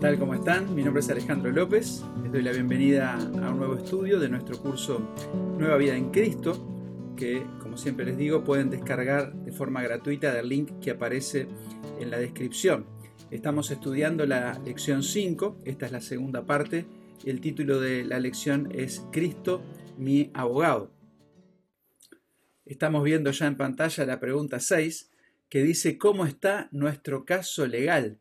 tal? ¿Cómo están? Mi nombre es Alejandro López. Les doy la bienvenida a un nuevo estudio de nuestro curso Nueva Vida en Cristo, que como siempre les digo pueden descargar de forma gratuita del link que aparece en la descripción. Estamos estudiando la lección 5, esta es la segunda parte. El título de la lección es Cristo, mi abogado. Estamos viendo ya en pantalla la pregunta 6, que dice ¿cómo está nuestro caso legal?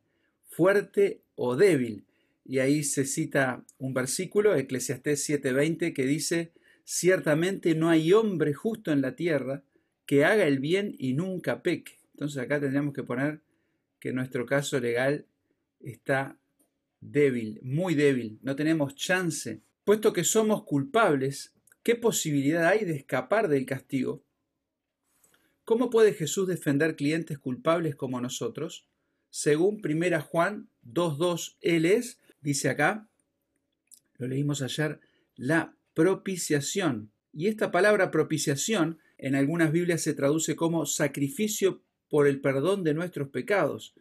¿Fuerte o débil. Y ahí se cita un versículo, Eclesiastés 7:20, que dice, ciertamente no hay hombre justo en la tierra que haga el bien y nunca peque. Entonces acá tendríamos que poner que nuestro caso legal está débil, muy débil, no tenemos chance. Puesto que somos culpables, ¿qué posibilidad hay de escapar del castigo? ¿Cómo puede Jesús defender clientes culpables como nosotros? Según 1 Juan 2.2 él es, dice acá, lo leímos ayer, la propiciación. Y esta palabra propiciación en algunas Biblias se traduce como sacrificio por el perdón de nuestros pecados.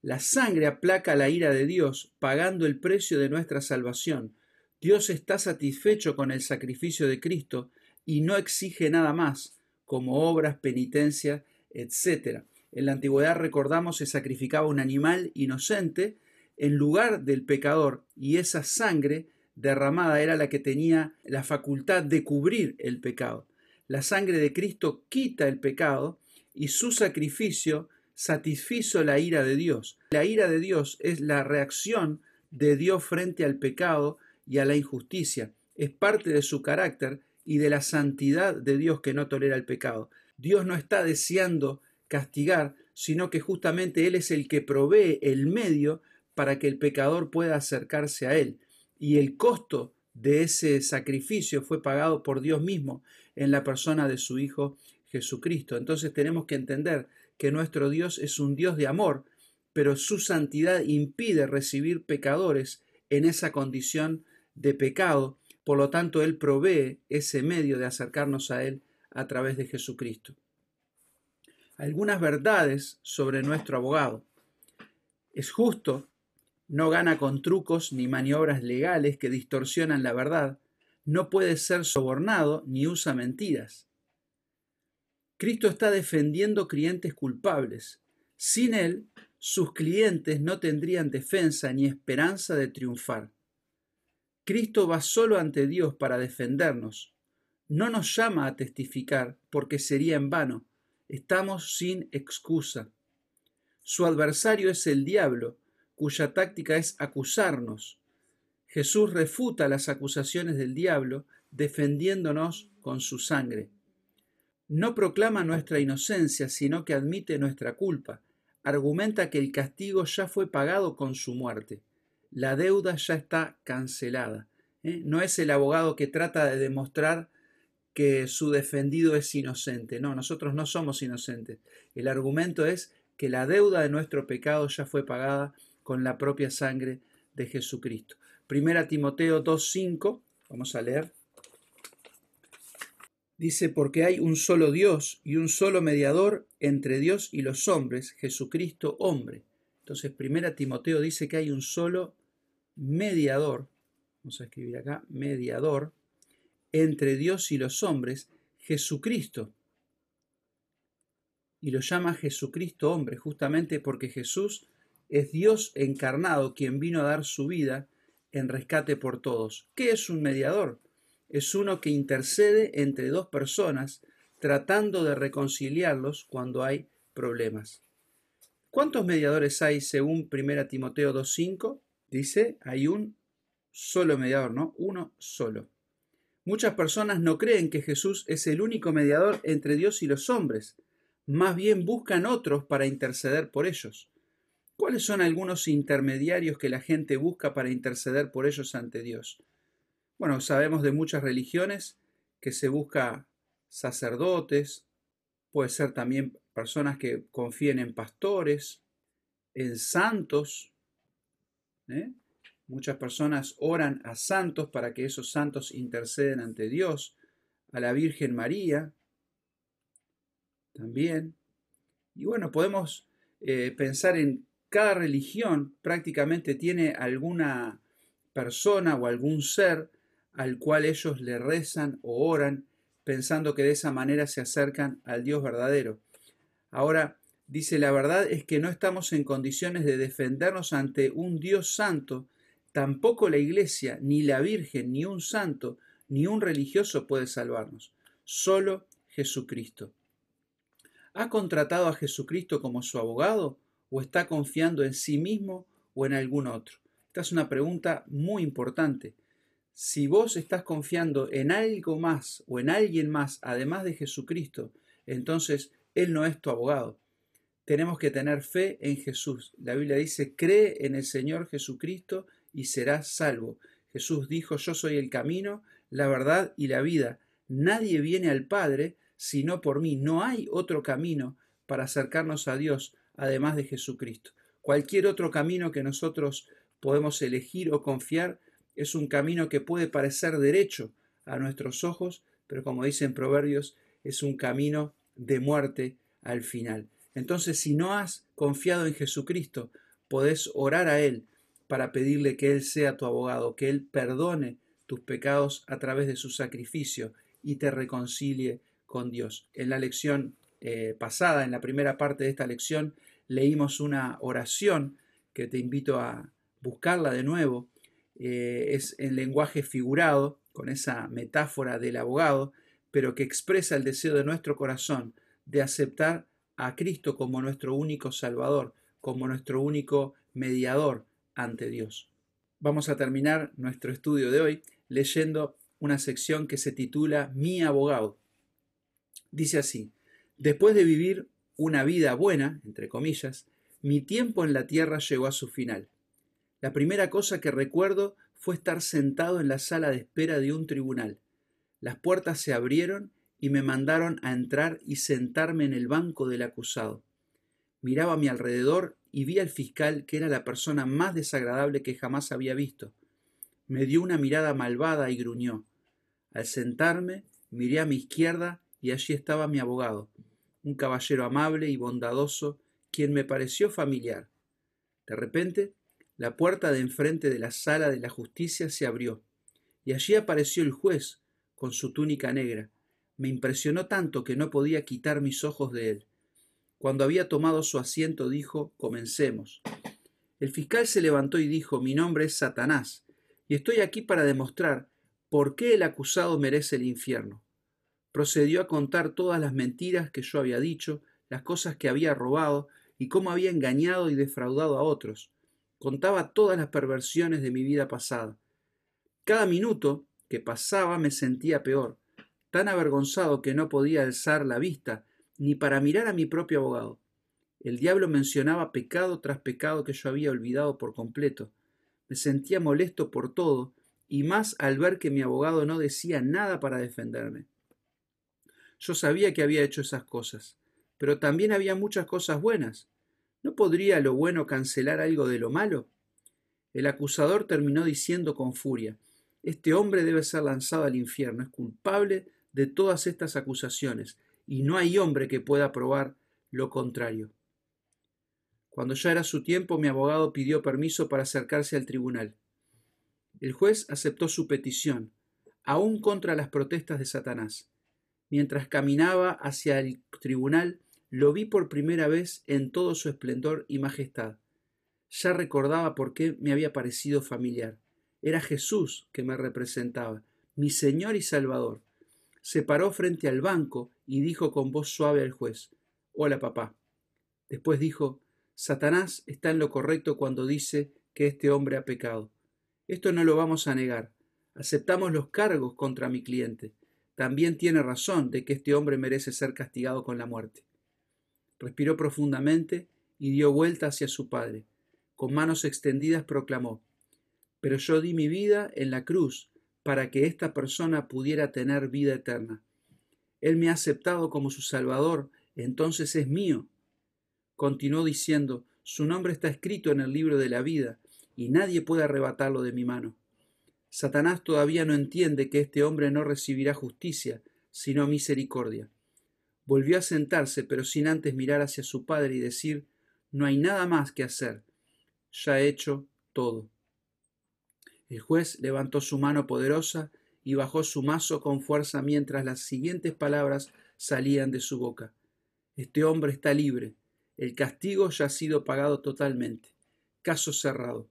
La sangre aplaca la ira de Dios, pagando el precio de nuestra salvación. Dios está satisfecho con el sacrificio de Cristo y no exige nada más, como obras, penitencia, etc. En la antigüedad recordamos se sacrificaba un animal inocente en lugar del pecador y esa sangre derramada era la que tenía la facultad de cubrir el pecado. La sangre de Cristo quita el pecado y su sacrificio satisfizo la ira de Dios. La ira de Dios es la reacción de Dios frente al pecado y a la injusticia. Es parte de su carácter y de la santidad de Dios que no tolera el pecado. Dios no está deseando castigar, sino que justamente Él es el que provee el medio para que el pecador pueda acercarse a Él. Y el costo de ese sacrificio fue pagado por Dios mismo en la persona de su Hijo Jesucristo. Entonces tenemos que entender que nuestro Dios es un Dios de amor, pero su santidad impide recibir pecadores en esa condición de pecado. Por lo tanto, Él provee ese medio de acercarnos a Él a través de Jesucristo algunas verdades sobre nuestro abogado. Es justo, no gana con trucos ni maniobras legales que distorsionan la verdad, no puede ser sobornado ni usa mentiras. Cristo está defendiendo clientes culpables. Sin él, sus clientes no tendrían defensa ni esperanza de triunfar. Cristo va solo ante Dios para defendernos. No nos llama a testificar porque sería en vano Estamos sin excusa. Su adversario es el diablo, cuya táctica es acusarnos. Jesús refuta las acusaciones del diablo defendiéndonos con su sangre. No proclama nuestra inocencia, sino que admite nuestra culpa. Argumenta que el castigo ya fue pagado con su muerte. La deuda ya está cancelada. ¿eh? No es el abogado que trata de demostrar que su defendido es inocente. No, nosotros no somos inocentes. El argumento es que la deuda de nuestro pecado ya fue pagada con la propia sangre de Jesucristo. Primera Timoteo 2.5, vamos a leer. Dice, porque hay un solo Dios y un solo mediador entre Dios y los hombres, Jesucristo hombre. Entonces, Primera Timoteo dice que hay un solo mediador, vamos a escribir acá, mediador, entre Dios y los hombres, Jesucristo. Y lo llama Jesucristo hombre, justamente porque Jesús es Dios encarnado quien vino a dar su vida en rescate por todos. ¿Qué es un mediador? Es uno que intercede entre dos personas tratando de reconciliarlos cuando hay problemas. ¿Cuántos mediadores hay según 1 Timoteo 2.5? Dice, hay un solo mediador, ¿no? Uno solo. Muchas personas no creen que Jesús es el único mediador entre Dios y los hombres, más bien buscan otros para interceder por ellos. ¿Cuáles son algunos intermediarios que la gente busca para interceder por ellos ante Dios? Bueno, sabemos de muchas religiones que se busca sacerdotes, puede ser también personas que confíen en pastores, en santos, ¿eh? Muchas personas oran a santos para que esos santos interceden ante Dios, a la Virgen María también. Y bueno, podemos eh, pensar en cada religión prácticamente tiene alguna persona o algún ser al cual ellos le rezan o oran, pensando que de esa manera se acercan al Dios verdadero. Ahora, dice, la verdad es que no estamos en condiciones de defendernos ante un Dios santo, tampoco la iglesia, ni la Virgen, ni un santo, ni un religioso puede salvarnos, solo Jesucristo. ¿Ha contratado a Jesucristo como su abogado o está confiando en sí mismo o en algún otro? Esta es una pregunta muy importante. Si vos estás confiando en algo más o en alguien más además de Jesucristo, entonces Él no es tu abogado. Tenemos que tener fe en Jesús. La Biblia dice, cree en el Señor Jesucristo y serás salvo. Jesús dijo, yo soy el camino, la verdad y la vida. Nadie viene al Padre sino por mí. No hay otro camino para acercarnos a Dios además de Jesucristo. Cualquier otro camino que nosotros podemos elegir o confiar es un camino que puede parecer derecho a nuestros ojos, pero como dicen Proverbios, es un camino de muerte al final. Entonces, si no has confiado en Jesucristo, podés orar a Él para pedirle que Él sea tu abogado, que Él perdone tus pecados a través de su sacrificio y te reconcilie con Dios. En la lección eh, pasada, en la primera parte de esta lección, leímos una oración que te invito a, buscarla de nuevo, eh, es en lenguaje figurado, con esa metáfora del abogado, pero que expresa el deseo de nuestro corazón de aceptar a Cristo como nuestro único Salvador, como nuestro único mediador ante Dios. Vamos a terminar nuestro estudio de hoy leyendo una sección que se titula Mi abogado. Dice así, después de vivir una vida buena, entre comillas, mi tiempo en la tierra llegó a su final. La primera cosa que recuerdo fue estar sentado en la sala de espera de un tribunal. Las puertas se abrieron y me mandaron a entrar y sentarme en el banco del acusado. Miraba a mi alrededor y vi al fiscal que era la persona más desagradable que jamás había visto. Me dio una mirada malvada y gruñó. Al sentarme, miré a mi izquierda y allí estaba mi abogado, un caballero amable y bondadoso, quien me pareció familiar. De repente la puerta de enfrente de la sala de la justicia se abrió, y allí apareció el juez, con su túnica negra. Me impresionó tanto que no podía quitar mis ojos de él. Cuando había tomado su asiento, dijo Comencemos. El fiscal se levantó y dijo Mi nombre es Satanás, y estoy aquí para demostrar por qué el acusado merece el infierno. Procedió a contar todas las mentiras que yo había dicho, las cosas que había robado, y cómo había engañado y defraudado a otros contaba todas las perversiones de mi vida pasada. Cada minuto que pasaba me sentía peor, tan avergonzado que no podía alzar la vista ni para mirar a mi propio abogado. El diablo mencionaba pecado tras pecado que yo había olvidado por completo. Me sentía molesto por todo, y más al ver que mi abogado no decía nada para defenderme. Yo sabía que había hecho esas cosas, pero también había muchas cosas buenas. ¿No podría lo bueno cancelar algo de lo malo? El acusador terminó diciendo con furia, Este hombre debe ser lanzado al infierno, es culpable de todas estas acusaciones, y no hay hombre que pueda probar lo contrario. Cuando ya era su tiempo, mi abogado pidió permiso para acercarse al tribunal. El juez aceptó su petición, aún contra las protestas de Satanás. Mientras caminaba hacia el tribunal, lo vi por primera vez en todo su esplendor y majestad. Ya recordaba por qué me había parecido familiar. Era Jesús que me representaba, mi Señor y Salvador. Se paró frente al banco y dijo con voz suave al juez, Hola papá. Después dijo, Satanás está en lo correcto cuando dice que este hombre ha pecado. Esto no lo vamos a negar. Aceptamos los cargos contra mi cliente. También tiene razón de que este hombre merece ser castigado con la muerte. Respiró profundamente y dio vuelta hacia su padre. Con manos extendidas proclamó, Pero yo di mi vida en la cruz para que esta persona pudiera tener vida eterna. Él me ha aceptado como su Salvador, entonces es mío. Continuó diciendo, Su nombre está escrito en el libro de la vida, y nadie puede arrebatarlo de mi mano. Satanás todavía no entiende que este hombre no recibirá justicia, sino misericordia. Volvió a sentarse, pero sin antes mirar hacia su padre y decir, no hay nada más que hacer. Ya he hecho todo. El juez levantó su mano poderosa y bajó su mazo con fuerza mientras las siguientes palabras salían de su boca. Este hombre está libre. El castigo ya ha sido pagado totalmente. Caso cerrado.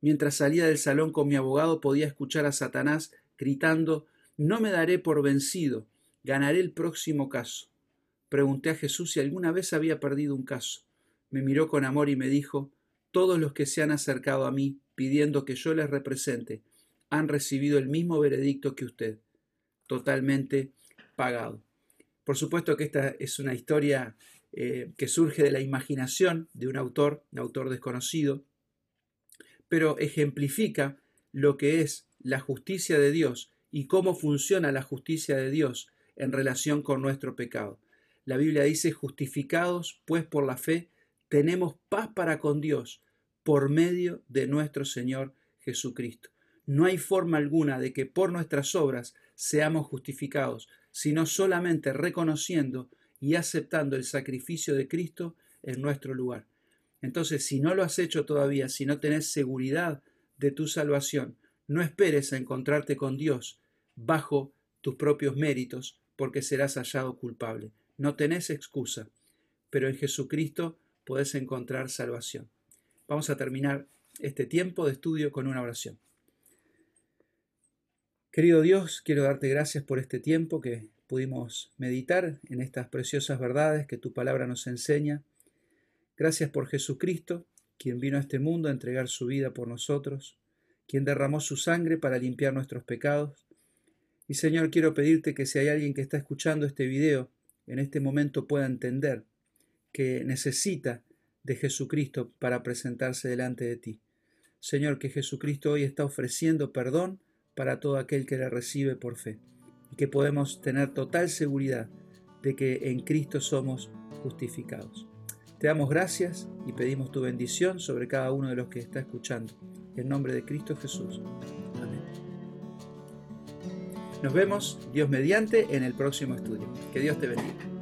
Mientras salía del salón con mi abogado podía escuchar a Satanás gritando No me daré por vencido, ganaré el próximo caso. Pregunté a Jesús si alguna vez había perdido un caso. Me miró con amor y me dijo Todos los que se han acercado a mí pidiendo que yo les represente han recibido el mismo veredicto que usted, totalmente pagado. Por supuesto que esta es una historia eh, que surge de la imaginación de un autor, un autor desconocido, pero ejemplifica lo que es la justicia de Dios y cómo funciona la justicia de Dios en relación con nuestro pecado. La Biblia dice, justificados pues por la fe, tenemos paz para con Dios por medio de nuestro Señor Jesucristo. No hay forma alguna de que por nuestras obras seamos justificados, sino solamente reconociendo y aceptando el sacrificio de Cristo en nuestro lugar. Entonces, si no lo has hecho todavía, si no tenés seguridad de tu salvación, no esperes a encontrarte con Dios bajo tus propios méritos, porque serás hallado culpable. No tenés excusa, pero en Jesucristo podés encontrar salvación. Vamos a terminar este tiempo de estudio con una oración. Querido Dios, quiero darte gracias por este tiempo que pudimos meditar en estas preciosas verdades que tu palabra nos enseña. Gracias por Jesucristo, quien vino a este mundo a entregar su vida por nosotros, quien derramó su sangre para limpiar nuestros pecados. Y Señor, quiero pedirte que si hay alguien que está escuchando este video, en este momento pueda entender que necesita de Jesucristo para presentarse delante de ti. Señor, que Jesucristo hoy está ofreciendo perdón para todo aquel que le recibe por fe y que podemos tener total seguridad de que en Cristo somos justificados. Te damos gracias y pedimos tu bendición sobre cada uno de los que está escuchando. En nombre de Cristo Jesús. Amén. Nos vemos, Dios mediante, en el próximo estudio. Que Dios te bendiga.